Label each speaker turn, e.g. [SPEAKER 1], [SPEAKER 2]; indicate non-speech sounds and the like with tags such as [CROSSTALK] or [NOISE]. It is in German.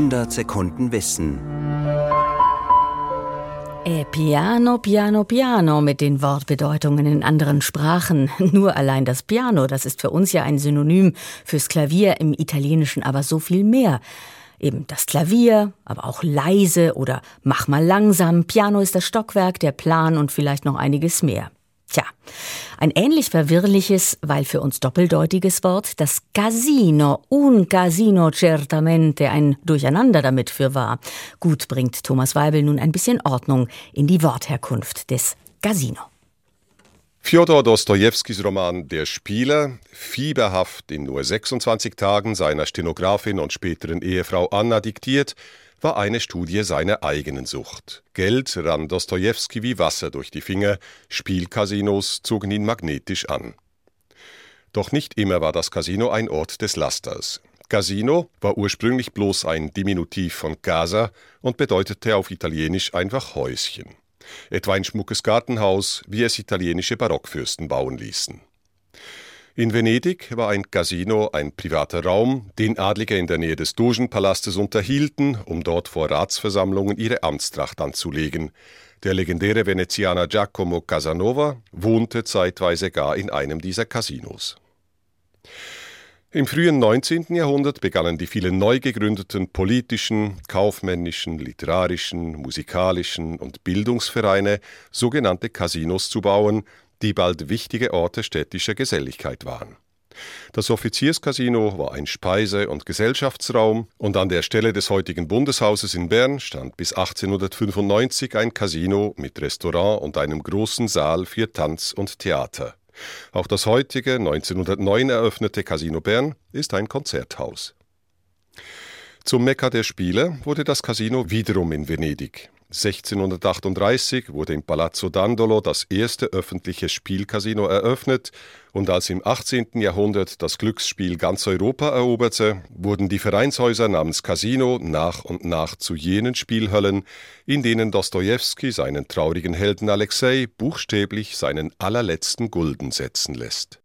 [SPEAKER 1] 100 Sekunden Wissen.
[SPEAKER 2] E piano, piano, piano mit den Wortbedeutungen in anderen Sprachen. [LAUGHS] Nur allein das Piano, das ist für uns ja ein Synonym fürs Klavier, im Italienischen aber so viel mehr. Eben das Klavier, aber auch leise oder mach mal langsam. Piano ist das Stockwerk, der Plan und vielleicht noch einiges mehr. Ein ähnlich verwirrliches, weil für uns doppeldeutiges Wort, das Casino, un Casino certamente, ein Durcheinander damit für wahr. Gut bringt Thomas Weibel nun ein bisschen Ordnung in die Wortherkunft des Casino.
[SPEAKER 3] Fjodor Dostojewskis Roman Der Spieler, fieberhaft in nur 26 Tagen seiner Stenografin und späteren Ehefrau Anna diktiert, war eine Studie seiner eigenen Sucht. Geld rann Dostojewski wie Wasser durch die Finger, Spielcasinos zogen ihn magnetisch an. Doch nicht immer war das Casino ein Ort des Lasters. Casino war ursprünglich bloß ein Diminutiv von Casa und bedeutete auf Italienisch einfach Häuschen. Etwa ein schmuckes Gartenhaus, wie es italienische Barockfürsten bauen ließen. In Venedig war ein Casino ein privater Raum, den Adlige in der Nähe des Dogenpalastes unterhielten, um dort vor Ratsversammlungen ihre Amtstracht anzulegen. Der legendäre Venezianer Giacomo Casanova wohnte zeitweise gar in einem dieser Casinos. Im frühen 19. Jahrhundert begannen die vielen neu gegründeten politischen, kaufmännischen, literarischen, musikalischen und Bildungsvereine sogenannte Casinos zu bauen, die bald wichtige Orte städtischer Geselligkeit waren. Das Offizierscasino war ein Speise- und Gesellschaftsraum und an der Stelle des heutigen Bundeshauses in Bern stand bis 1895 ein Casino mit Restaurant und einem großen Saal für Tanz und Theater. Auch das heutige 1909 eröffnete Casino Bern ist ein Konzerthaus. Zum Mekka der Spiele wurde das Casino wiederum in Venedig. 1638 wurde im Palazzo Dandolo das erste öffentliche Spielcasino eröffnet und als im 18. Jahrhundert das Glücksspiel ganz Europa eroberte, wurden die Vereinshäuser namens Casino nach und nach zu jenen Spielhöllen, in denen Dostojewski seinen traurigen Helden Alexei buchstäblich seinen allerletzten Gulden setzen lässt.